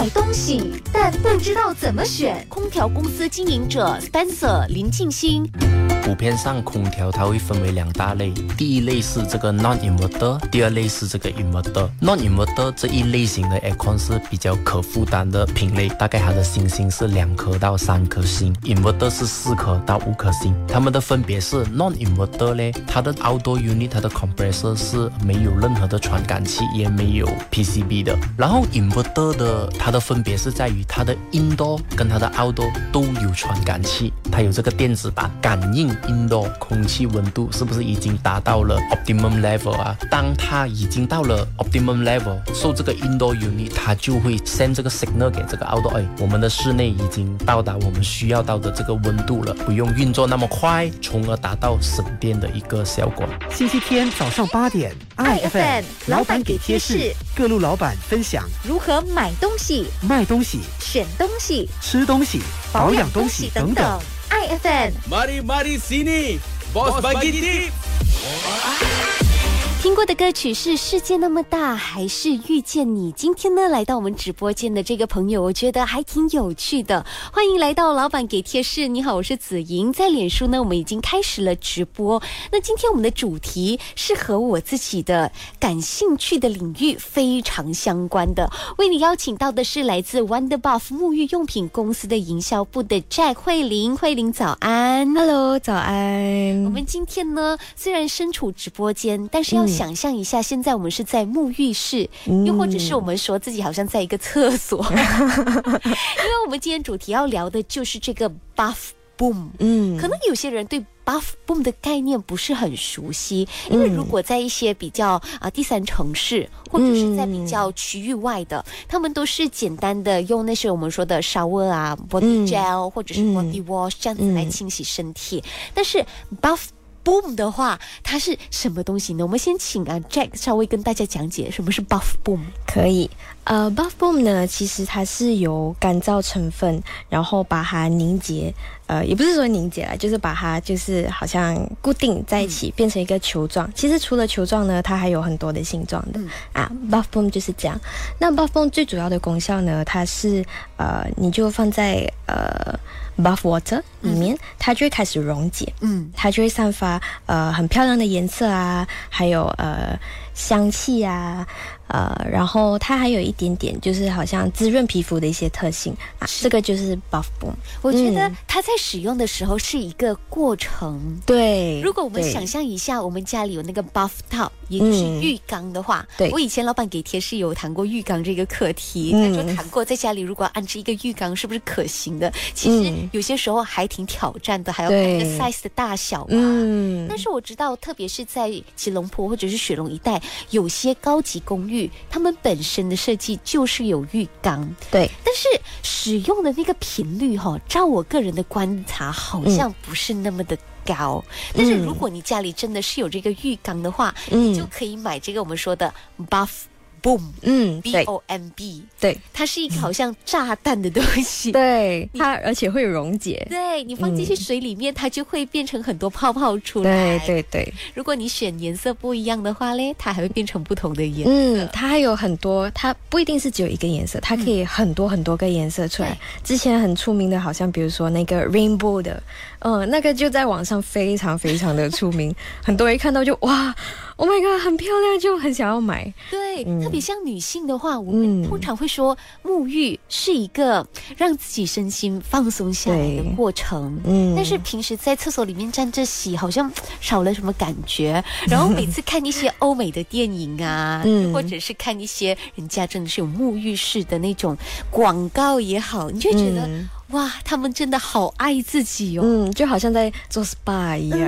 买东西，但不知道怎么选。空调公司经营者 Spencer 林静心。普遍上，空调它会分为两大类，第一类是这个 non-inverter，第二类是这个 inverter。non-inverter 这一类型的 aircon 是比较可负担的品类，大概它的星星是两颗到三颗星，inverter 是四颗到五颗星。它们的分别是 non-inverter 嘞，它的 outdoor unit 它的 compressor 是没有任何的传感器，也没有 PCB 的。然后 inverter 的它的分别是在于它的 indoor 跟它的 outdoor 都有传感器，它有这个电子板感应。indoor 空气温度是不是已经达到了 optimum level 啊？当它已经到了 optimum level，受这个 indoor unit，它就会 send 这个 signal 给这个 outdoor，哎，我们的室内已经到达我们需要到的这个温度了，不用运作那么快，从而达到省电的一个效果。星期天早上八点，iFM 老板给贴士，各路老板分享如何买东西、卖东西、选东西、吃东西、保养东西等等。iFM，Mari Mari Sini，Boss bagi tip。听过的歌曲是《世界那么大》还是《遇见你》？今天呢，来到我们直播间的这个朋友，我觉得还挺有趣的。欢迎来到老板给贴士。你好，我是子莹，在脸书呢，我们已经开始了直播。那今天我们的主题是和我自己的感兴趣的领域非常相关的。为你邀请到的是来自 Wonder Buff 沐浴用品公司的营销部的 Jack 慧玲。慧玲，早安！Hello，早安！我们今天呢，虽然身处直播间，但是要。想象一下，现在我们是在沐浴室，又或者是我们说自己好像在一个厕所，因为我们今天主题要聊的就是这个 buff boom。嗯，可能有些人对 buff boom 的概念不是很熟悉，因为如果在一些比较啊第三城市，或者是在比较区域外的，他们都是简单的用那些我们说的 shower 啊 body gel 或者是 body wash 这样子来清洗身体，但是 buff Boom 的话，它是什么东西呢？我们先请啊 Jack 稍微跟大家讲解什么是 Buff Boom。可以，呃，Buff Boom 呢，其实它是由干燥成分，然后把它凝结，呃，也不是说凝结了，就是把它就是好像固定在一起，变成一个球状。其实除了球状呢，它还有很多的形状的啊。Buff Boom 就是这样。那 Buff Boom 最主要的功效呢，它是呃，你就放在呃。Buff water 里面，它就会开始溶解，嗯，它就会散发呃很漂亮的颜色啊，还有呃香气啊。呃，然后它还有一点点，就是好像滋润皮肤的一些特性啊。这个就是 Buff Boom。我觉得它在使用的时候是一个过程。对。如果我们想象一下，我们家里有那个 Buff Top，也就是浴缸的话，对。我以前老板给贴士有谈过浴缸这个课题，他说谈过在家里如果安置一个浴缸是不是可行的。其实有些时候还挺挑战的，还要看那个 size 的大小嘛。嗯。但是我知道，特别是在吉隆坡或者是雪隆一带，有些高级公寓。他们本身的设计就是有浴缸，对，但是使用的那个频率哈，照我个人的观察，好像不是那么的高。但是如果你家里真的是有这个浴缸的话，你就可以买这个我们说的 buff。Boom，嗯，B O M B，对，它是一个好像炸弹的东西，对，它而且会溶解，对你放进去水里面，它就会变成很多泡泡出来，对对对。如果你选颜色不一样的话嘞，它还会变成不同的颜色，嗯，它还有很多，它不一定是只有一个颜色，它可以很多很多个颜色出来。之前很出名的，好像比如说那个 Rainbow 的，嗯，那个就在网上非常非常的出名，很多人一看到就哇。Oh my god，很漂亮，就很想要买。对，特别像女性的话，我们通常会说沐浴是一个让自己身心放松下来的过程。嗯，但是平时在厕所里面站着洗，好像少了什么感觉。然后每次看一些 欧美的电影啊，嗯或者是看一些人家真的是有沐浴室的那种广告也好，你就觉得。哇，他们真的好爱自己哦，嗯，就好像在做 SPA 一样，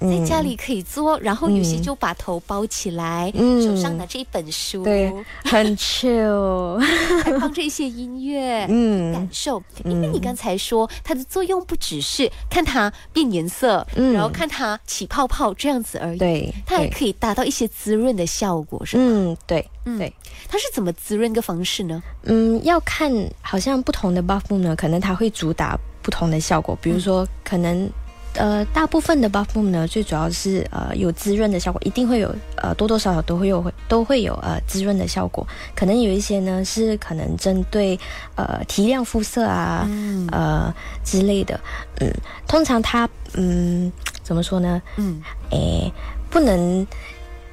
嗯在家里可以做，然后有些就把头包起来，嗯，手上拿着一本书，对，很 chill，还放着一些音乐，嗯，感受。因为你刚才说它的作用不只是看它变颜色，嗯，然后看它起泡泡这样子而已，对，它还可以达到一些滋润的效果，是吗？嗯，对，对，它是怎么滋润的方式呢？嗯，要看，好像不同的 buff 呢，可能它会。主打不同的效果，比如说可能呃，大部分的 buff boom 呢，最主要是呃有滋润的效果，一定会有呃多多少少都会有会都会有呃滋润的效果。可能有一些呢是可能针对呃提亮肤色啊，呃之类的。嗯，通常它嗯怎么说呢？嗯，诶，不能。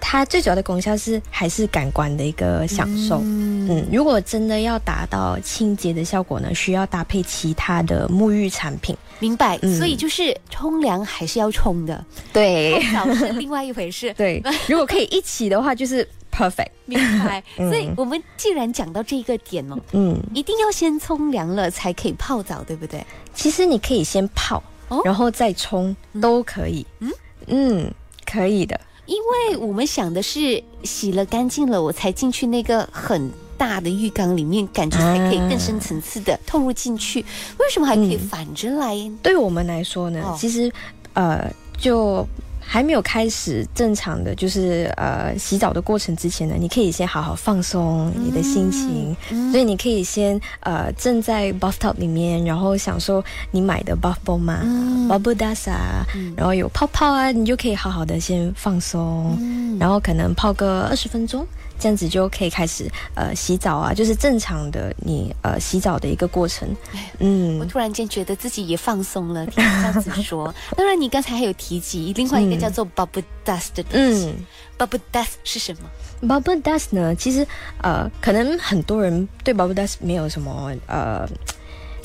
它最主要的功效是还是感官的一个享受。嗯，如果真的要达到清洁的效果呢，需要搭配其他的沐浴产品。明白。所以就是冲凉还是要冲的，对，澡是另外一回事。对，如果可以一起的话，就是 perfect。明白。所以我们既然讲到这个点哦，嗯，一定要先冲凉了才可以泡澡，对不对？其实你可以先泡，然后再冲都可以。嗯嗯，可以的。因为我们想的是洗了干净了，我才进去那个很大的浴缸里面，感觉还可以更深层次的透入进去。为什么还可以反着来？对我们来说呢，其实呃就。还没有开始正常的就是呃洗澡的过程之前呢，你可以先好好放松你的心情，所以你可以先呃正在 bathtub 里面，然后享受你买的 bath bomb 嘛，bubble dust 啊，然后有泡泡啊，你就可以好好的先放松，然后可能泡个二十分钟。这样子就可以开始呃洗澡啊，就是正常的你呃洗澡的一个过程。嗯，我突然间觉得自己也放松了，听这样子 说。当然，你刚才还有提及另外一个叫做 bubble dust 的东西。bubble dust 是什么？bubble dust 呢？其实呃，可能很多人对 bubble dust 没有什么呃。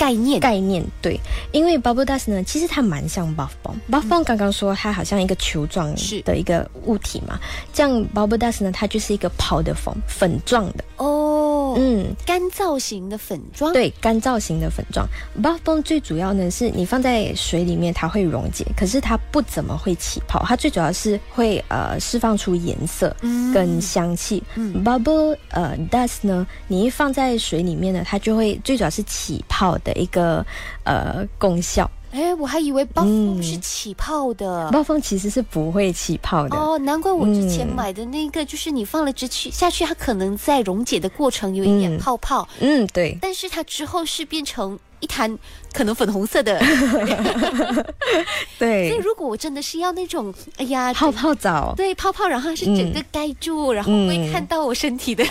概念。概念对，因为 bubble dust 呢，其实它蛮像 buff bomb。buff bomb 刚刚说它好像一个球状的一个物体嘛，这样 bubble dust 呢，它就是一个泡的粉粉状的。哦，嗯，干燥型的粉状，对，干燥型的粉状。buff bomb 最主要呢是你放在水里面它会溶解，可是它不怎么会起泡，它最主要是会呃释放出颜色跟香气。bubble 呃 dust 呢，你一放在水里面呢，它就会最主要是起泡的。一个呃功效，哎，我还以为暴风是起泡的，暴风其实是不会起泡的。哦，难怪我之前买的那个，就是你放了之去下去，它可能在溶解的过程有一点泡泡，嗯，对，但是它之后是变成一滩可能粉红色的，对，所以如果我真的是要那种，哎呀，泡泡澡，对，泡泡，然后是整个盖住，然后会看到我身体的，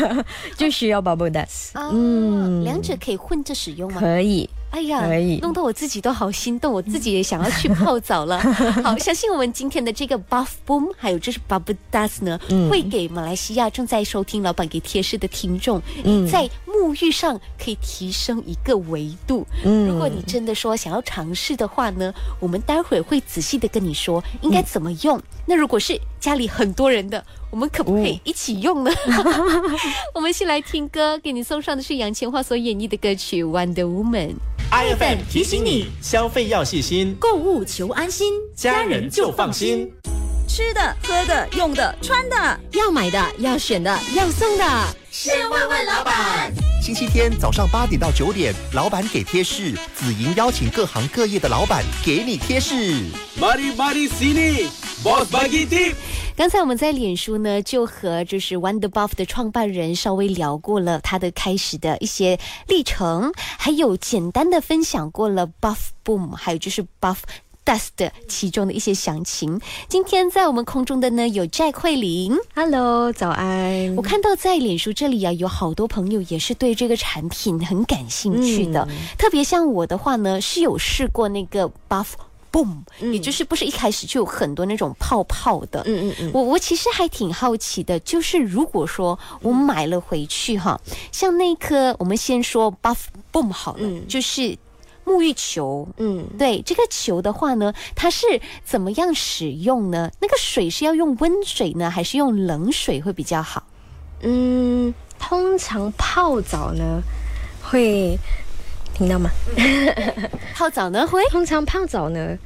就需要 bubble dust，嗯，两者可以混着使用吗？可以。哎呀，弄得我自己都好心动，我自己也想要去泡澡了。好，相信我们今天的这个 buff boom，还有就是 bubble dust 呢，会给马来西亚正在收听老板给贴士的听众，在沐浴上可以提升一个维度。嗯如果你真的说想要尝试的话呢，我们待会儿会仔细的跟你说应该怎么用。那如果是家里很多人的，我们可不可以一起用呢？我们先来听歌，给你送上的是杨千嬅所演绎的歌曲《Wonder Woman》。iFM 提醒你，消费要细心，购物求安心，家人就放心。吃的、喝的、用的、穿的，要买的、要选的、要送的，先问问老板。星期天早上八点到九点，老板给贴士，紫莹邀请各行各业的老板给你贴士。Mari Mari Sini，Boss Bagi Tip。刚才我们在脸书呢，就和就是 Wonder Buff 的创办人稍微聊过了他的开始的一些历程，还有简单的分享过了 Buff Boom，还有就是 Buff Dust 的其中的一些详情。今天在我们空中的呢有寨慧玲，Hello，早安。我看到在脸书这里啊，有好多朋友也是对这个产品很感兴趣的，特别像我的话呢，是有试过那个 Buff。boom，也就是不是一开始就有很多那种泡泡的。嗯嗯嗯。我我其实还挺好奇的，就是如果说我买了回去哈，像那颗我们先说 buff boom 好了，就是沐浴球。嗯，对，这个球的话呢，它是怎么样使用呢？那个水是要用温水呢，还是用冷水会比较好？嗯，通常泡澡呢会。听到吗？泡澡呢会？通常泡澡呢，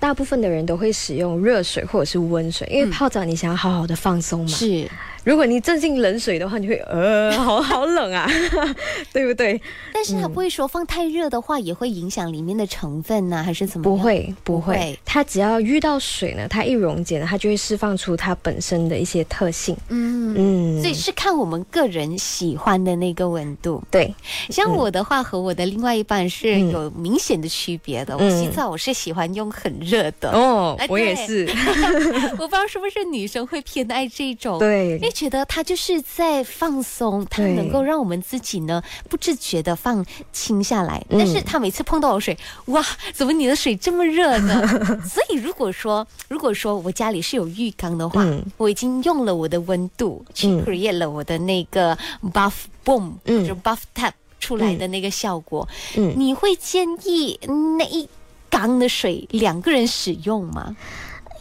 大部分的人都会使用热水或者是温水，因为泡澡你想要好好的放松嘛。是，如果你正进冷水的话，你会呃，好好冷啊，对不对？但是它不会说放太热的话也会影响里面的成分呢，还是怎么？不会，不会。它只要遇到水呢，它一溶解呢，它就会释放出它本身的一些特性。嗯嗯，所以是看我们个人喜欢的那个温度。对，像我的话和我的另外一半是嗯有明显的区别的。我嗯洗澡我是喜欢用很热的，哦哎，我也是，我不知道是不是女生会偏爱这种。对因为觉得它就是在放松，它能够让我们自己呢不自觉的放轻下来。嗯。但是它每次碰到我水，哇，怎么你的水这么热呢？所以如果说如果说我家里是有浴缸的话，嗯。我已经用了我的温度去嗯。create 了我的那个 buff boom 嗯。或者 buff tap 出来的那个效果，嗯。你会建议那一缸的水两个人使用吗？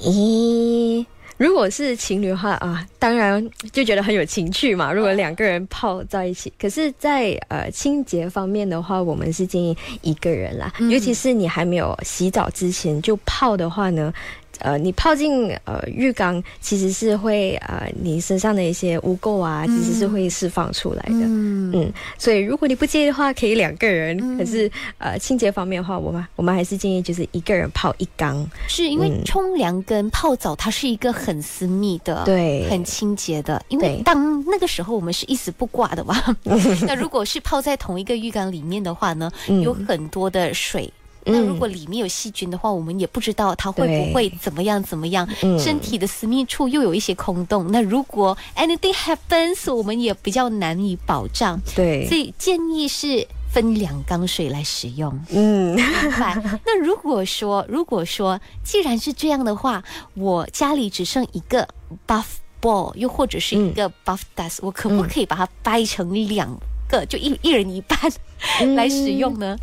咦，如果是情侣的话啊，当然就觉得很有情趣嘛。如果两个人泡在一起，可是在，呃清洁方面的话，我们是建议一个人啦。嗯尤其是你还没有洗澡之前就泡的话呢。呃，你泡进呃浴缸，其实是会呃你身上的一些污垢啊，其实是会释放出来的。嗯嗯，所以如果你不介意的话，可以两个人。嗯可是呃，清洁方面的话，我们我们还是建议就是一个人泡一缸。是因为嗯冲凉跟泡澡，它是一个很私密的，对很清洁的。因为当那个时候我们是一丝不挂的嘛，那如果是泡在同一个浴缸里面的话呢，嗯有很多的水。那如果里面有细菌的话，我们也不知道它会不会怎么样怎么样。嗯身体的私密处又有一些空洞，那如果 anything happens，我们也比较难以保障。对，所以建议是分两缸水来使用。嗯。明白。那如果说，如果说，既然是这样的话，我家里只剩一个 buff ball，又或者是一个 buff dust，、我可不可以把它掰成两个，就一一人一半、来使用呢？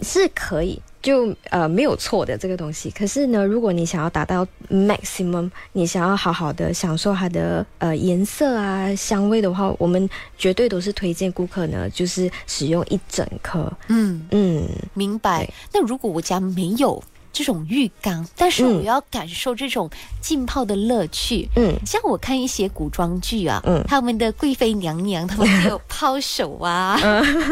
是可以，就呃没有错的这个东西。可是呢，如果你想要达到 maximum，你想要好好的享受它的呃颜色啊、香味的话，我们绝对都是推荐顾客呢，就是使用一整颗。嗯，嗯，明白。那如果我家没有这种浴缸，但是嗯。我要感受这种浸泡的乐趣。嗯。像我看一些古装剧啊，嗯。他们的贵妃娘娘，他们也有泡手啊、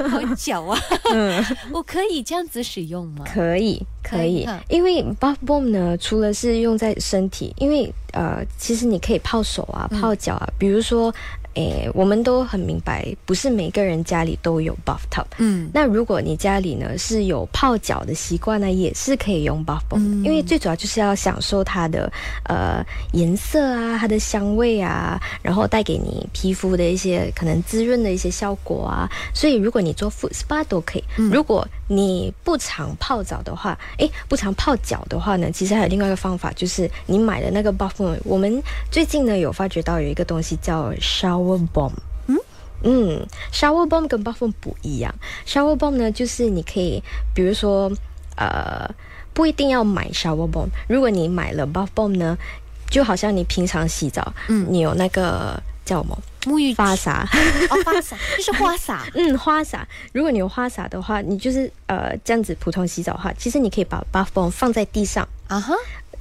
泡脚啊，我可以这样子使用吗？可以，可以。因为 buff bomb 呢，除了是用在身体，因为呃，其实你可以泡手啊、嗯。泡脚啊，比如说。诶，我们都很明白，不是每个人家里都有 buff tub。嗯那如果你家里呢是有泡脚的习惯呢，也是可以用 buff bomb，、嗯因为最主要就是要享受它的呃颜色啊、它的香味啊，然后带给你皮肤的一些可能滋润的一些效果啊。所以如果你做 foot spa 都可以。嗯如果你不常泡澡的话，诶，不常泡脚的话呢，其实还有另外一个方法，就是你买的那个 buff bomb，我们最近呢有发觉到有一个东西叫 shower bomb。嗯，shower bomb 跟 buff bomb 不一样。shower bomb 呢，就是你可以，比如说，呃，不一定要买 shower bomb。如果你买了 buff bomb 呢，就好像你平常洗澡，嗯你有那个叫什么沐浴花洒，哦，花洒就是花洒，嗯，花洒。如果你有花洒的话，你就是呃这样子普通洗澡的话，其实你可以把 buff bomb 放在地上，啊哈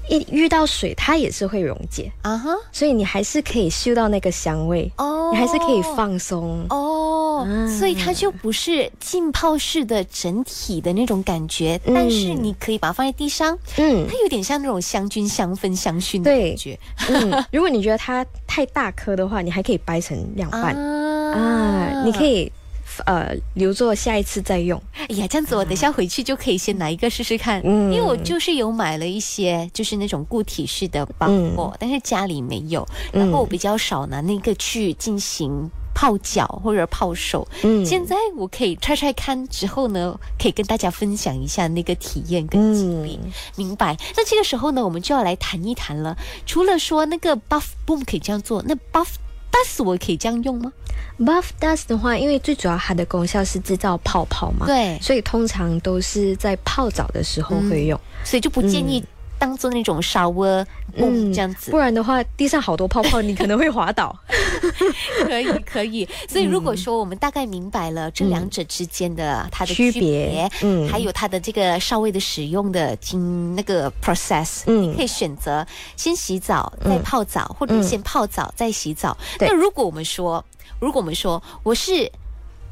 一遇到水它也是会溶解，啊哈。所以你还是可以嗅到那个香味，哦，你还是可以放松。哦，嗯所以它就不是浸泡式的整体的那种感觉，嗯。但是你可以把它放在地上，嗯。它有点像那种香薰、香氛、香薰的感觉。嗯，如果你觉得它太大颗的话，你还可以掰成两半。啊。啊你可。以呃留作下一次再用。哎呀，这样子我等下回去就可以先拿一个试试看，嗯因为我就是有买了一些就是那种固体式的包裹，但是家里没有，然后我比较少拿那个去进行。泡脚或者泡手，嗯现在我可以拆拆看，之后呢，可以跟大家分享一下那个体验跟经历。嗯明白？那这个时候呢，我们就要来谈一谈了。除了说那个 buff boom 可以这样做，那 buff dust 我可以这样用吗？Buff dust 的话，因为最主要它的功效是制造泡泡嘛，对所以通常都是在泡澡的时候会用。所以就不建议当做那种 shower boom 这样子。不。然的话，地上好多泡泡，你可能会滑倒。可以可以，所以如果说我们大概明白了这两者之间的它的区区别嗯。还有它的这个稍微的使用的经那个 process，嗯。你可以选择先洗澡再泡澡，或者先泡澡再洗澡。那如果我们说，如果我们说我是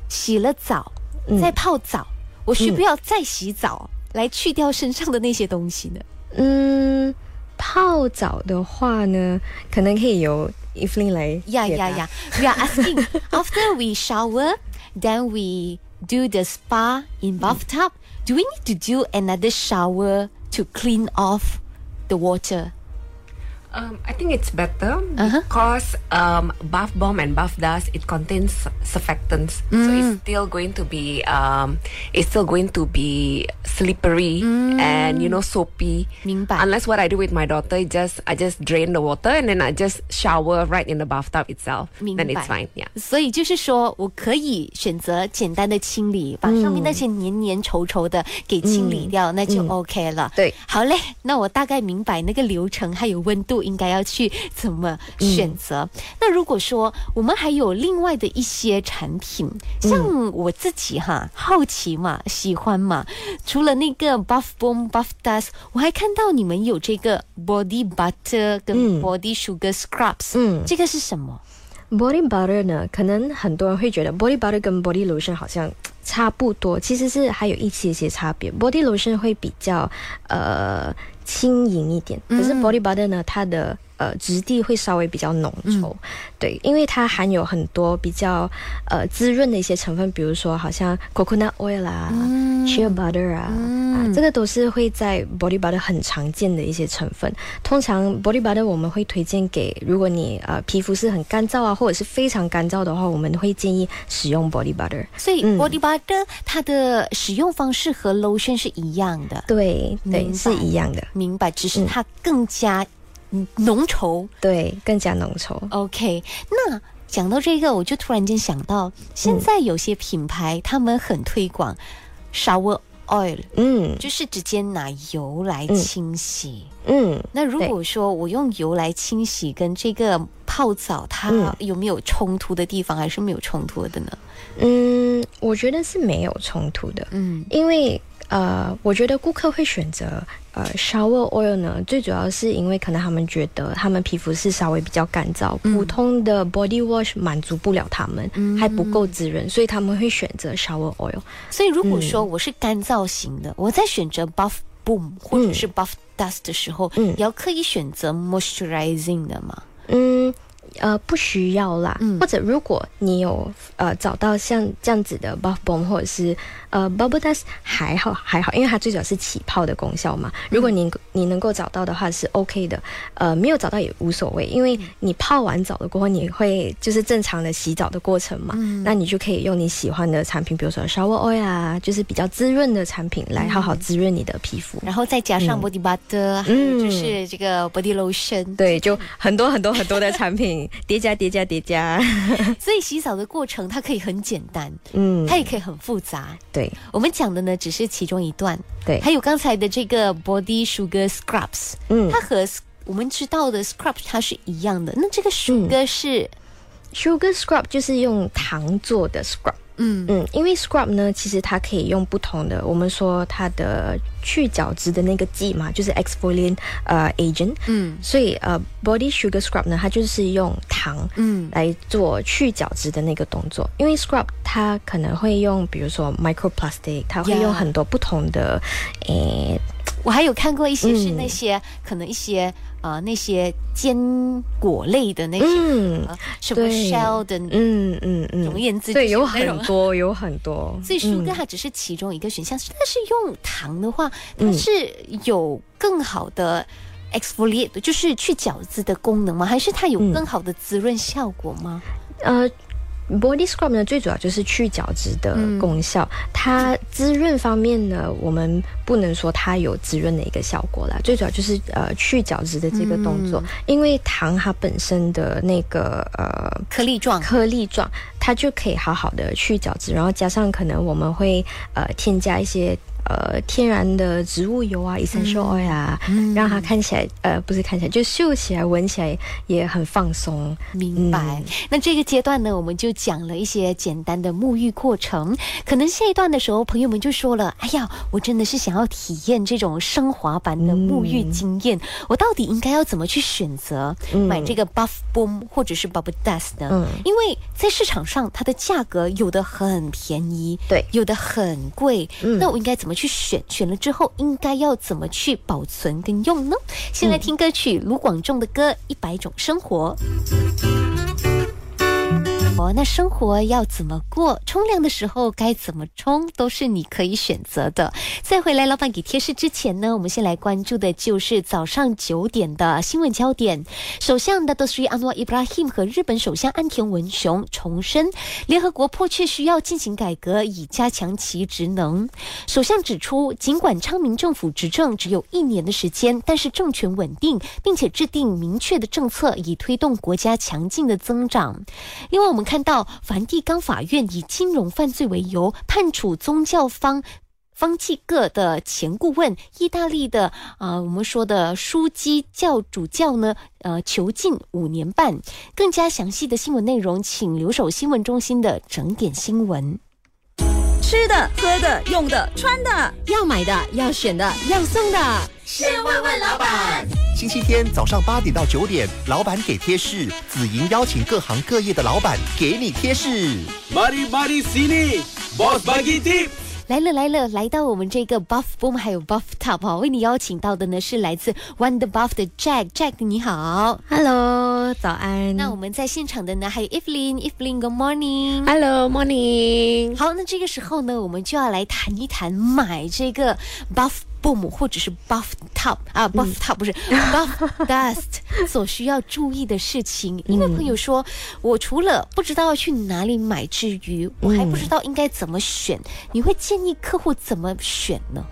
洗了澡嗯。再泡澡，我需不要再洗澡来去掉身上的那些东西呢？嗯，泡澡的话呢，可能可以由 Evelyn 来。Yeah, yeah, yeah. We are asking after we shower, then we do the spa in bathtub. Do we need to do another shower to clean off the water? Um, I think it's better because um, bath bomb and bath dust it contains surfactants, so it's still going to be um, it's still going to be slippery and you know soapy. 明白。 Unless what I do with my daughter, is just I just drain the water and then I just shower right in the bathtub itself. 明 Then 白 it's fine. Yeah. 所以就是说我可以选择简单的清理，把上面那些黏黏稠稠的给清理掉，那就 OK 了。对，好嘞，那我大概明白那个流程还有温度 应该要去怎么选择。那如果说我们还有另外的一些产品，像我自己哈，好奇嘛，喜欢嘛，除了那个 Buff Boom Buff Dust，我还看到你们有这个 Body Butter 跟 Body Sugar Scrubs，嗯这个是什么？Body butter 呢，可能很多人会觉得 body butter 跟 body lotion 好像差不多，其实是还有一些些差别。body lotion 会比较呃轻盈一点，可是 body butter 呢，它的呃质地会稍微比较浓稠，对，因为它含有很多比较呃滋润的一些成分，比如说好像 coconut oil 啊、shea butter 啊，啊，这个都是会在 body butter 很常见的一些成分。通常 body butter 我们会推荐给，如果你呃皮肤是很干燥啊，或者是非常干燥的话，我们会建议使用 body butter。所以嗯。body butter 它的使用方式和 lotion 是一样的，对对，是一样的，明白？只是它更加嗯浓稠。对，更加浓稠。OK，那讲到这个，我就突然间想到，现在有些品牌他们很推广 shower oil，嗯就是直接拿油来清洗。嗯，那如果说我用油来清洗，跟这个泡澡，它嗯有没有冲突的地方，还是没有冲突的呢？嗯，我觉得是没有冲突的，嗯因为呃，我觉得顾客会选择呃 shower oil 呢，最主要是因为可能他们觉得他们皮肤是稍微比较干燥，普通的 body wash 满足不了他们，还不够滋润，所以他们会选择 shower oil。所以如果说我是干燥型的，我在选择 buff boom 或者是 buff dust 的时候，嗯。也要刻意选择 moisturizing 的嘛。嗯，呃，不需要啦。嗯。或者如果你有呃找到像这样子的 buff bomb 或者是呃 bubble dust 还好还好，因为它最主要是起泡的功效嘛。如果你你能够找到的话是 OK 的，呃，没有找到也无所谓，因为你泡完澡了过后，你会就是正常的洗澡的过程嘛，嗯。那你就可以用你喜欢的产品，比如说 shower oil 啊，就是比较滋润的产品来好好滋润你的皮肤。然后再加上 body butter，、还有就是这个 body lotion，对，就很多很多很多的产品叠加叠加叠加，所以洗澡的过程它可以很简单，嗯，它也可以很复杂。对我们讲的呢只是其中一段，对，还有刚才的这个 body sugar scrubs，嗯它和我们知道的 scrubs 它是一样的。那这个 sugar 是，Sugar scrub 就是用糖做的 scrub。嗯。嗯，因为 scrub 呢，其实它可以用不同的，我们说它的去角质的那个剂嘛，就是 exfoliant 呃 agent。嗯。所以呃，body sugar scrub 呢，它就是用糖嗯。来做去角质的那个动作。因为 scrub 它可能会用，比如说 microplastic，它会用很多不同的，诶，我还有看过一些是嗯。那些、可能一些呃那些坚果类的那些、嗯呃什么 shell 的，嗯嗯嗯，总而言之对，有很多，有很多。所以 sugar 嗯它只是其中一个选项，但是用糖的话，它嗯是有更好的 exfoliate，就是去角质的功能吗？还是它有嗯更好的滋润效果吗？呃，body scrub 呢，最主要就是去角质的功效。它滋润方面呢，我们不能说它有滋润的一个效果啦，最主要就是呃去角质的这个动作。因为糖它本身的那个呃颗粒状，颗粒状，它就可以好好的去角质，然后加上可能我们会呃添加一些。呃，天然的植物油啊，essential oil 啊，让它看起来呃不是看起来，就嗅起来、闻起来也很放松。明白。那这个阶段呢，我们就讲了一些简单的沐浴过程。可能下一段的时候，朋友们就说了：“哎呀，我真的是想要体验这种升华版的沐浴经验，我到底应该要怎么去选择、买这个 Buff Boom 或者是 Bubble Dust 呢？嗯因为在市场上。上它的价格有的很便宜，对，有的很贵。那我应该怎么去选？选了之后应该要怎么去保存跟用呢？先来听歌曲卢广仲的歌《一百种生活》。哦，那生活要怎么过？冲凉的时候该怎么冲，都是你可以选择的。再回来，老板给贴士之前呢，我们先来关注的就是早上九点的新闻焦点。首相的德斯里安诺伊布拉辛和日本首相安田文雄重申，联合国迫切需要进行改革，以加强其职能。首相指出，尽管昌明政府执政只有一年的时间，但是政权稳定，并且制定明确的政策，以推动国家强劲的增长。另外，我们。看到梵蒂冈法院以金融犯罪为由判处宗教方方济各的前顾问，意大利的啊，我们说的枢机教主教呢，呃，囚禁五年半。更加详细的新闻内容，请留守新闻中心的整点新闻。吃的、喝的、用的、穿的，要买的、要选的、要送的，先问问老板。星期天早上八点到九点，老板给贴士，紫莹邀请各行各业的老板给你贴士。Mari Mari Sini Boss bagi tip。来了来了，来到我们这个 Buff Boom 还有 Buff Top 哈，为你邀请到的呢是来自 Wonder Buff 的 Jack，Jack 你好，Hello，早安。那我们在现场的呢还有 Evelyn，Evelyn，Good morning，Hello morning。好，那这个时候呢，我们就要来谈一谈买这个 Buff。Boom 或者是 buff top 啊，buff top 不是 buff dust 所需要注意的事情。因为朋友说，我除了不知道要去哪里买之余，我还不知道应该怎么选。你会建议客户怎么选呢？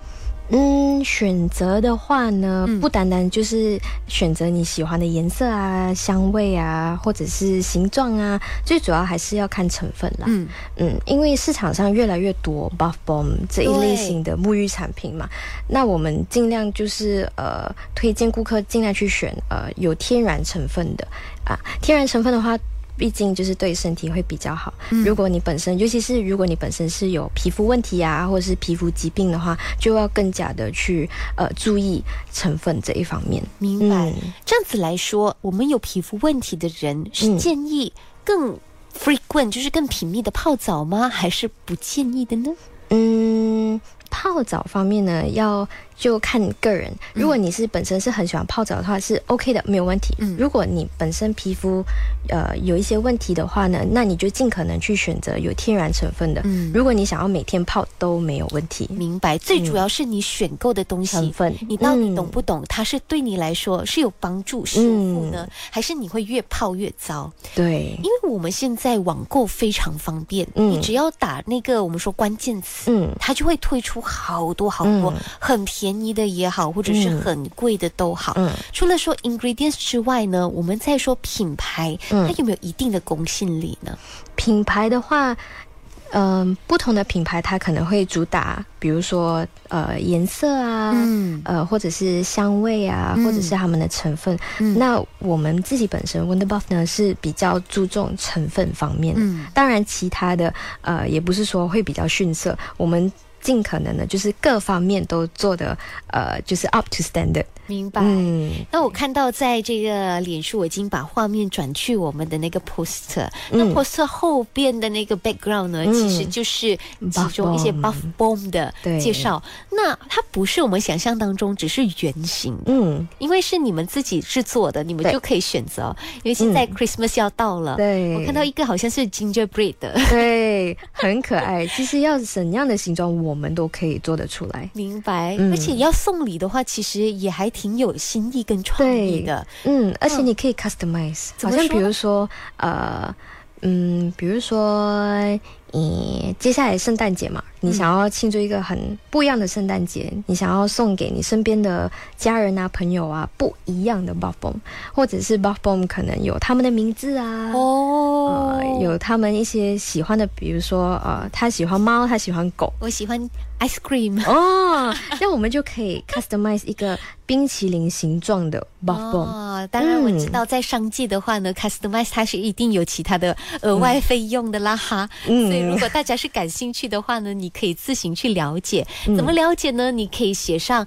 嗯，选择的话呢，不单单就是选择你喜欢的颜色啊、香味啊，或者是形状啊，最主要还是要看成分啦。嗯嗯，因为市场上越来越多 buff bomb 这一类型的沐浴产品嘛，那我们尽量就是呃，推荐顾客尽量去选呃有天然成分的啊，天然成分的话。毕竟就是对身体会比较好。如果你本身，尤其是如果你本身是有皮肤问题啊，或者是皮肤疾病的话，就要更加的去呃注意成分这一方面。明白。这样子来说，我们有皮肤问题的人是建议更 frequent，就是更频密的泡澡吗？还是不建议的呢？嗯。泡澡方面呢，要就看个人。如果你是本身是很喜欢泡澡的话，是 OK 的，没有问题。嗯，如果你本身皮肤呃有一些问题的话呢，那你就尽可能去选择有天然成分的。嗯，如果你想要每天泡都没有问题。明白，最主要是你选购的东西成分，你到底懂不懂？它是对你来说是有帮助舒服呢，还是你会越泡越糟？对，因为我们现在网购非常方便，你只要打那个我们说关键词，嗯，它就会推出。好多好多，很便宜的也好，或者是很贵的都好。嗯，除了说 ingredients 之外呢，我们再说品牌，它有没有一定的公信力呢？品牌的话。嗯，不同的品牌它可能会主打，比如说呃颜色啊，嗯呃或者是香味啊，或者是他们的成分。那我们自己本身 Wonder Buff 呢是比较注重成分方面，当然其他的呃也不是说会比较逊色。我们尽可能的，就是各方面都做的呃就是 up to standard。明白。嗯，那我看到在这个脸书，我已经把画面转去我们的那个 poster。那 poster 后边的那个 background 呢，其实就是其中一些 buff bomb 的介绍。那它不是我们想象当中只是圆形，嗯，因为是你们自己制作的，你们就可以选择。因为现在 Christmas 要到了，对，我看到一个好像是 gingerbread 的，对，很可爱。其实要怎样的形状，我们都可以做得出来。明白。而且要送礼的话，其实也还。挺有新意跟创意的，嗯，而且你可以 customize，好像比如说，呃，嗯，比如说，你接下来圣诞节嘛。你想要庆祝一个很不一样的圣诞节，你想要送给你身边的家人啊、朋友啊不一样的 buff bomb，或者是 buff bomb 可能有他们的名字啊，哦，有他们一些喜欢的，比如说呃，他喜欢猫，他喜欢狗，我喜欢 ice cream 哦，那我们就可以 customize 一个冰淇淋形状的 buff bomb。当然我知道在商界的话呢，customize 它是一定有其他的额外费用的啦哈，嗯，所以如果大家是感兴趣的话呢，你可以自行去了解，怎么了解呢？你可以写上。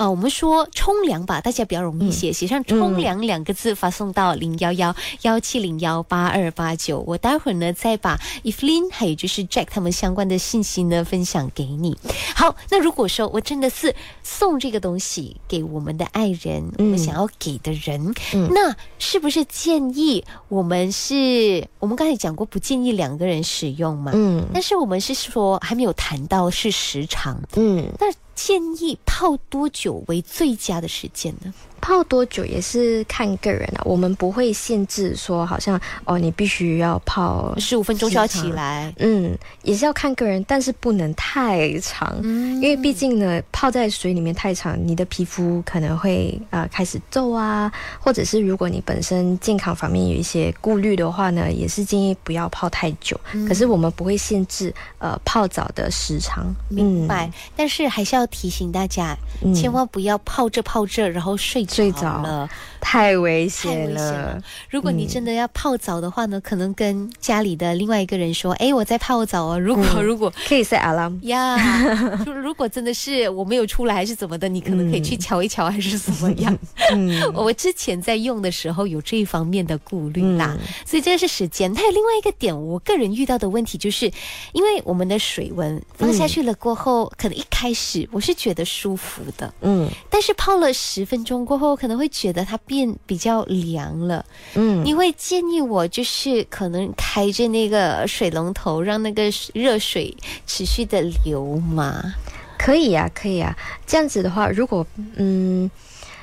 呃，我们说冲凉吧，大家比较容易写，写上“冲凉”两个字，发送到零幺幺幺七零幺八二八九。我待会儿呢再把 Evelyn 还有就是 Jack 他们相关的信息呢分享给你。好，那如果说我真的是送这个东西给我们的爱人，我们想要给的人，那是不是建议我们是？我们刚才讲过，不建议两个人使用嘛？嗯，但是我们是说还没有谈到是时长。嗯，那建议泡多久为最佳的时间呢？泡多久也是看个人啊，我们不会限制说，好像哦，你必须要泡十五分钟就要起来。嗯，也是要看个人，但是不能太长，因为毕竟呢，泡在水里面太长，你的皮肤可能会啊开始皱啊，或者是如果你本身健康方面有一些顾虑的话呢，也是建议不要泡太久。可是我们不会限制呃泡澡的时长，明白？但是还是要提醒大家，千万不要泡着泡着然后睡。睡着了，太危险了。如果你真的要泡澡的话呢，可能跟家里的另外一个人说：“哎，我在泡澡哦。”如果如果可以 set alarm 呀，如果真的是我没有出来还是怎么的，你可能可以去瞧一瞧还是怎么样。我之前在用的时候有这一方面的顾虑啦，所以这个是时间。还有另外一个点，我个人遇到的问题就是，因为我们的水温放下去了过后，可能一开始我是觉得舒服的，嗯，但是泡了十分钟过。后可能会觉得它变比较凉了，嗯，你会建议我就是可能开着那个水龙头，让那个热水持续的流吗？可以呀，可以呀。这样子的话，如果嗯，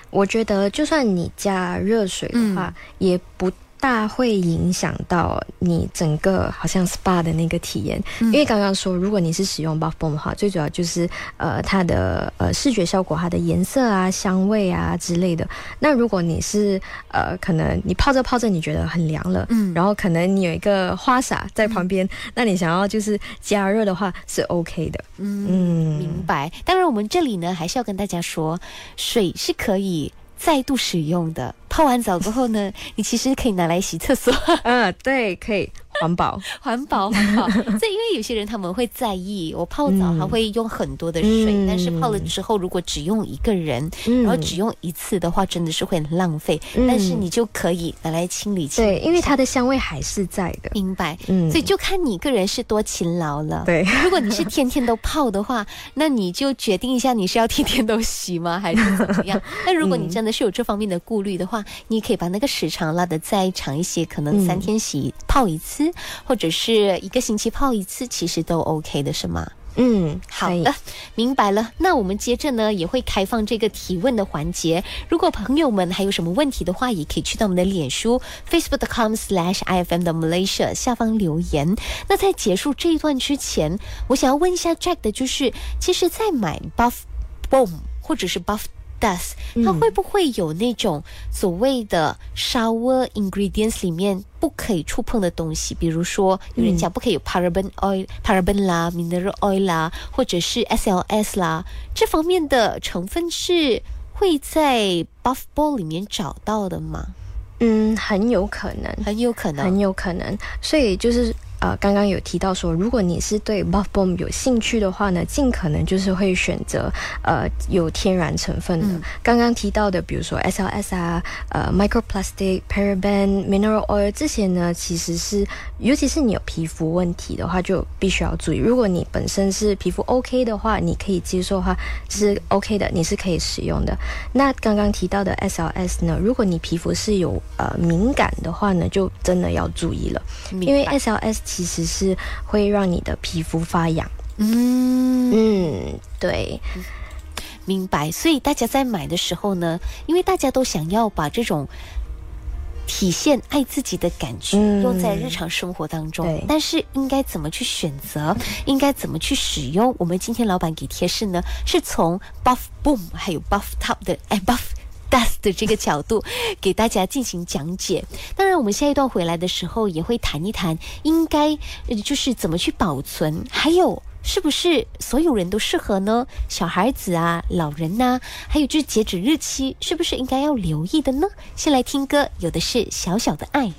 我觉得就算你加热水的话，也不。大会影响到你整个好像 SPA 的那个体验，因为刚刚说，如果你是使用 Buff Bomb 的话，最主要就是呃它的呃视觉效果、它的颜色啊、香味啊之类的。那如果你是呃可能你泡着泡着你觉得很凉了，嗯，然后可能你有一个花洒在旁边，那你想要就是加热的话是 OK 的，嗯，明白。当然我们这里呢还是要跟大家说，水是可以。再度使用的，泡完澡过后呢，你其实可以拿来洗厕所。嗯，对，可以。环保，环保，环保。这因为有些人他们会在意，我泡澡还会用很多的水，但是泡了之后如果只用一个人，然后只用一次的话，真的是会很浪费。但是你就可以拿来清理清。对，因为它的香味还是在的。明白。嗯。所以就看你个人是多勤劳了。对。如果你是天天都泡的话，那你就决定一下你是要天天都洗吗，还是怎么样？那如果你真的是有这方面的顾虑的话，你可以把那个时长拉得再长一些，可能三天洗泡一次。或者是一个星期泡一次，其实都 OK 的，是吗？嗯，好的，明白了。那我们接着呢，也会开放这个提问的环节。如果朋友们还有什么问题的话，也可以去到我们的脸书 facebook.com/slash/ifm 的 Malaysia 下方留言。那在结束这一段之前，我想要问一下 Jack 的就是，其实，在买 Buff Boom 或者是 Buff。Dust，它会不会有那种所谓的 shower ingredients 里面不可以触碰的东西？比如说，有人讲不可以有 paraben oil、paraben 啦、mineral oil 啦，或者是 SLS 啦，这方面的成分是会在 buff ball 里面找到的吗？嗯，很有可能，很有可能，很有可能。所以就是。呃，刚刚有提到说，如果你是对 Buff Bomb 有兴趣的话呢，尽可能就是会选择呃有天然成分的。刚刚提到的，比如说 SLS 啊，呃 Microplastic、Paraben、Mineral Oil 这些呢，其实是尤其是你有皮肤问题的话，就必须要注意。如果你本身是皮肤 OK 的话，你可以接受的话是 OK 的，你是可以使用的。那刚刚提到的 SLS 呢，如果你皮肤是有呃敏感的话呢，就真的要注意了，因为 SLS。其实是会让你的皮肤发痒。嗯嗯，对，明白。所以大家在买的时候呢，因为大家都想要把这种体现爱自己的感觉用在日常生活当中，但是应该怎么去选择，应该怎么去使用？我们今天老板给贴士呢，是从 Buff Boom 还有 Buff Top 的哎 Buff。Dust 的这个角度给大家进行讲解。当然，我们下一段回来的时候也会谈一谈，应该就是怎么去保存，还有是不是所有人都适合呢？小孩子啊，老人呐，还有就是截止日期是不是应该要留意的呢？先来听歌，有的是小小的爱。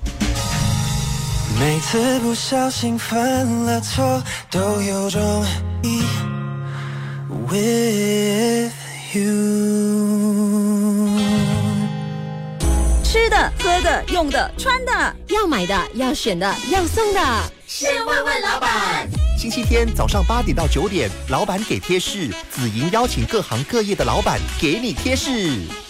每次不小心犯了错，都有种用的、穿的，要买的、要选的、要送的，先问问老板。星期天早上八点到九点，老板给贴士，紫莹邀请各行各业的老板给你贴士。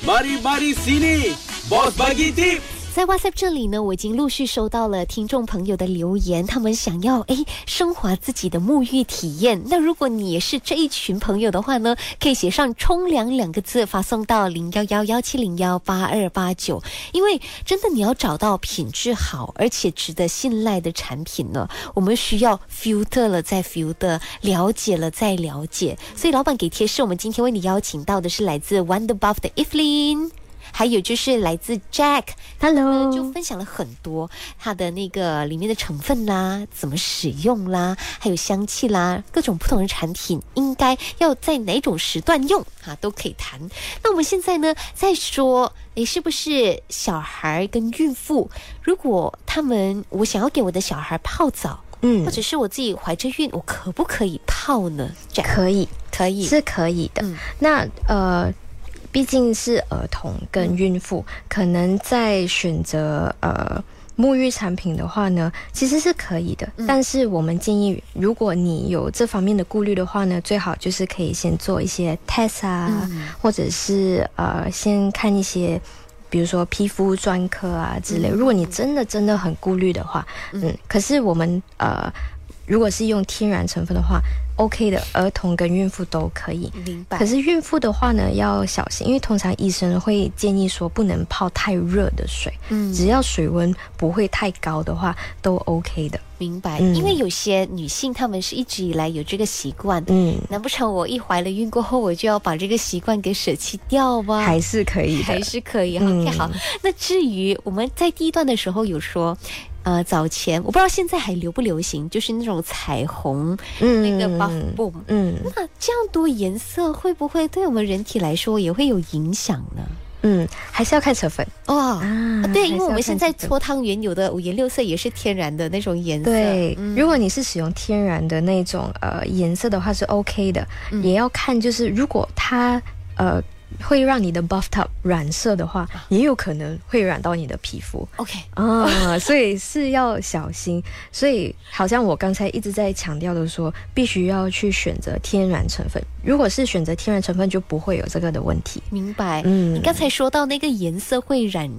Mari mari sini, boss bagi tip。在 WhatsApp 这里呢，我已经陆续收到了听众朋友的留言，他们想要哎升华自己的沐浴体验。那如果你也是这一群朋友的话呢，可以写上“冲凉”两个字发送到零幺幺幺七零幺八二八九。因为真的你要找到品质好而且值得信赖的产品呢，我们需要 filter 了再 filter，了解了再了解。所以老板给贴士，我们今天为你邀请到的是来自 Wonder Buff 的 Evelyn。还有就是来自 Jack，Hello，就分享了很多它的那个里面的成分啦，怎么使用啦，还有香气啦，各种不同的产品应该要在哪种时段用啊，都可以谈。那我们现在呢，再说，诶，是不是小孩跟孕妇，如果他们我想要给我的小孩泡澡，嗯，或者是我自己怀着孕，我可不可以泡呢？可以，可以，是可以的。那呃。毕竟是儿童跟孕妇，可能在选择呃沐浴产品的话呢，其实是可以的。但是我们建议，如果你有这方面的顾虑的话呢，最好就是可以先做一些 test 啊，或者是呃先看一些，比如说皮肤专科啊之类。如果你真的真的很顾虑的话，嗯，可是我们呃。如果是用天然成分的话，OK 的，儿童跟孕妇都可以。明白。可是孕妇的话呢，要小心，因为通常医生会建议说不能泡太热的水。嗯。只要水温不会太高的话，都 OK 的。明白。因为有些女性她们是一直以来有这个习惯。嗯。难不成我一怀了孕过后，我就要把这个习惯给舍弃掉吗？还是可以。还是可以。OK，好。那至于我们在第一段的时候有说。呃，早前我不知道现在还流不流行，就是那种彩虹嗯那个 buff boom，嗯，那这样多颜色会不会对我们人体来说也会有影响呢？嗯，还是要看成分哦。啊对，因为我们现在搓汤圆有的五颜六色也是天然的那种颜色。对，如果你是使用天然的那种呃颜色的话是 OK 的，也要看就是如果它呃。会让你的 buff top 染色的话，也有可能会染到你的皮肤。OK 啊，所以是要小心。所以好像我刚才一直在强调的说，必须要去选择天然成分。如果是选择天然成分，就不会有这个的问题。明白。嗯，你刚才说到那个颜色会染。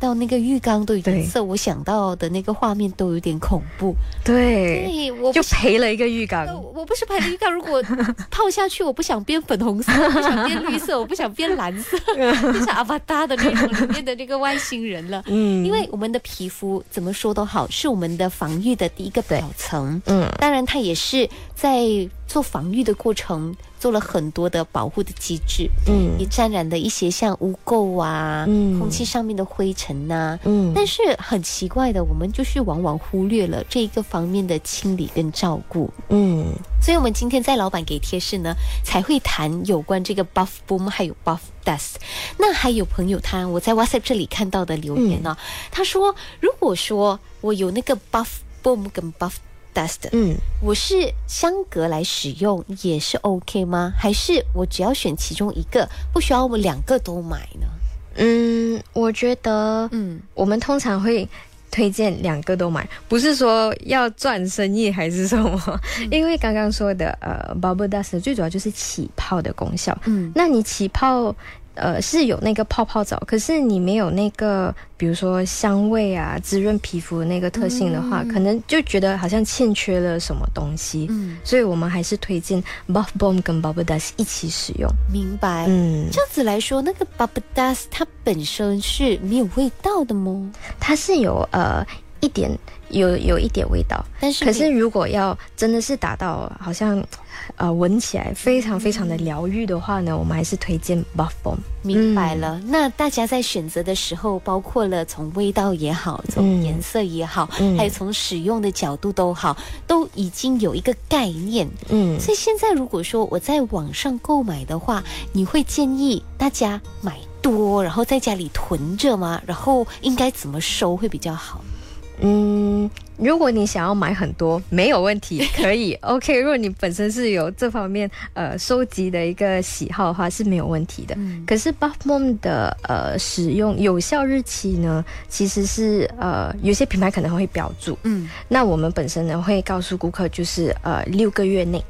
到那个浴缸的颜色，我想到的那个画面都有点恐怖。对，我就赔了一个浴缸。我不是赔了浴缸，如果泡下去，我不想变粉红色，不想变绿色，我不想变蓝色，变 成阿巴达的那种里面的那个外星人了。嗯，因为我们的皮肤怎么说都好，是我们的防御的第一个表层。嗯，当然它也是在做防御的过程。做了很多的保护的机制，嗯，也沾染了一些像污垢啊，嗯，空气上面的灰尘呐，嗯，但是很奇怪的，我们就是往往忽略了这一个方面的清理跟照顾，嗯，所以我们今天在老板给贴士呢，才会谈有关这个 buff boom 还有 buff dust。那还有朋友他我在 WhatsApp 这里看到的留言呢，他说如果说我有那个 buff boom 跟 buff dust，嗯，我是相隔来使用也是 OK 吗？还是我只要选其中一个，不需要我们两个都买呢？嗯，我觉得，嗯，我们通常会推荐两个都买，不是说要赚生意还是什么，因为刚刚说的呃，bubble dust 最主要就是起泡的功效，嗯，那你起泡。呃，是有那个泡泡澡，可是你没有那个，比如说香味啊，滋润皮肤的那个特性的话，可能就觉得好像欠缺了什么东西。嗯，所以我们还是推荐 Buff Bomb 跟 Bubble Dust 一起使用。明白。嗯，这样子来说，那个 Bubble Dust 它本身是没有味道的吗？它是有呃一点。有有一点味道，但是可是如果要真的是达到好像，呃，闻起来非常非常的疗愈的话呢，我们还是推荐 Buff Bomb。明白了，那大家在选择的时候，包括了从味道也好，从颜色也好，还有从使用的角度都好，都已经有一个概念。嗯，所以现在如果说我在网上购买的话，你会建议大家买多，然后在家里囤着吗？然后应该怎么收会比较好？嗯，如果你想要买很多，没有问题，可以 OK。如果你本身是有这方面呃收集的一个喜好的话，是没有问题的。嗯，可是 Buff Mom 的呃使用有效日期呢，其实是呃有些品牌可能会标注。嗯，那我们本身呢会告诉顾客，就是呃六个月内，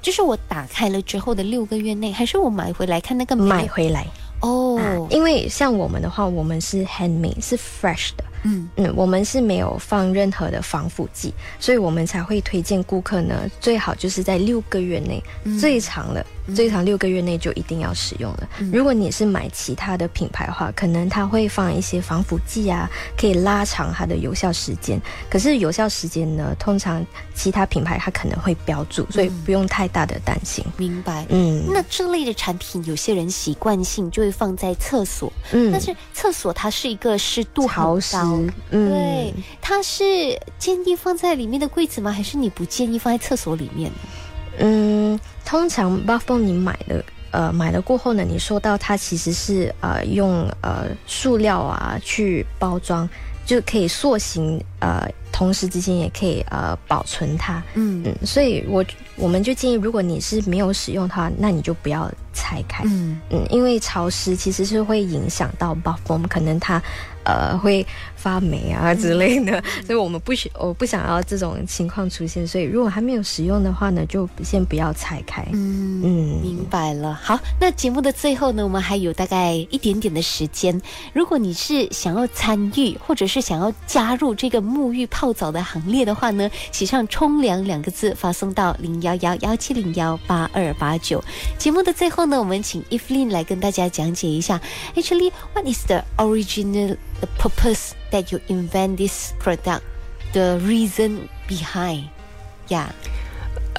就是我打开了之后的六个月内，还是我买回来看那个买回来哦。因为像我们的话，我们是 handmade，是 fresh 的。嗯嗯，我们是没有放任何的防腐剂，所以我们才会推荐顾客呢，最好就是在六个月内，最长了。最长六个月内就一定要使用了。如果你是买其他的品牌的话，可能它会放一些防腐剂啊，可以拉长它的有效时间。可是有效时间呢，通常其他品牌它可能会标注，所以不用太大的担心。明白。嗯，那这类的产品，有些人习惯性就会放在厕所。嗯，但是厕所它是一个湿度潮湿。嗯，对，它是建议放在里面的柜子吗？还是你不建议放在厕所里面？嗯，通常 Buff b o m 你买的，呃，买了过后呢，你收到它其实是呃用呃塑料啊去包装，就可以塑形，呃，同时之间也可以呃保存它。嗯嗯，所以我我们就建议，如果你是没有使用它，那你就不要拆开。嗯嗯，因为潮湿其实是会影响到 Buff b o m 可能它。呃，会发霉啊之类的，所以我们不需我不想要这种情况出现。所以如果还没有使用的话呢，就先不要拆开。嗯嗯，明白了。好，那节目的最后呢，我们还有大概一点点的时间。如果你是想要参与，或者是想要加入这个沐浴泡澡的行列的话呢，写上“冲凉”两个字，发送到零幺幺幺七零幺八二八九。节目的最后呢，我们请 Evelyn 来跟大家讲解一下，Actually what is the original the purpose that you invent this product, the reason behind. Yeah.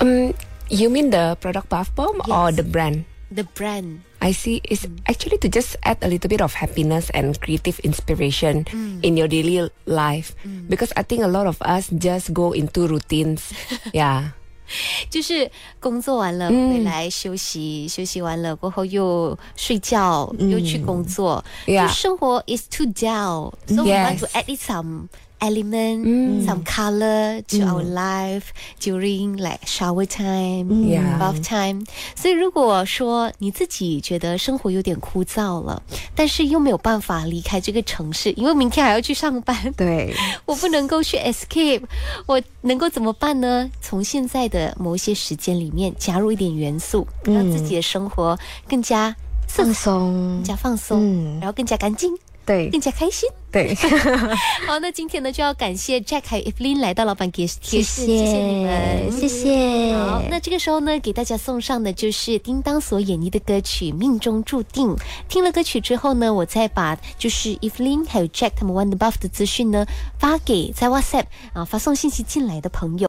Um, you mean the product bath bomb yes. or the brand? The brand. I see. It's mm. actually to just add a little bit of happiness and creative inspiration mm. in your daily life. Mm. Because I think a lot of us just go into routines. yeah. 就是工作完了回来休息，休息完了过后又睡觉，又去工作，就生活 is too dull，so we want to add some。Element, mm. some color to mm. our life during like shower time, yeah. bath time. 所以如果说你自己觉得生活有点枯燥了，但是又没有办法离开这个城市，因为明天还要去上班，对 我不能够去 escape，我能够怎么办呢？从现在的某一些时间里面加入一点元素，让自己的生活更加放松，更加放松，然后更加干净。对，更加开心。对，好，那今天呢就要感谢 Jack 还有 Evelyn 来到老板给谢谢谢谢你们，谢谢。好，那这个时候呢，给大家送上的就是叮当所演绎的歌曲《命中注定》。听了歌曲之后呢，我再把就是 Evelyn 还有 Jack 他们 One Buff 的资讯呢发给在 WhatsApp 啊发送信息进来的朋友。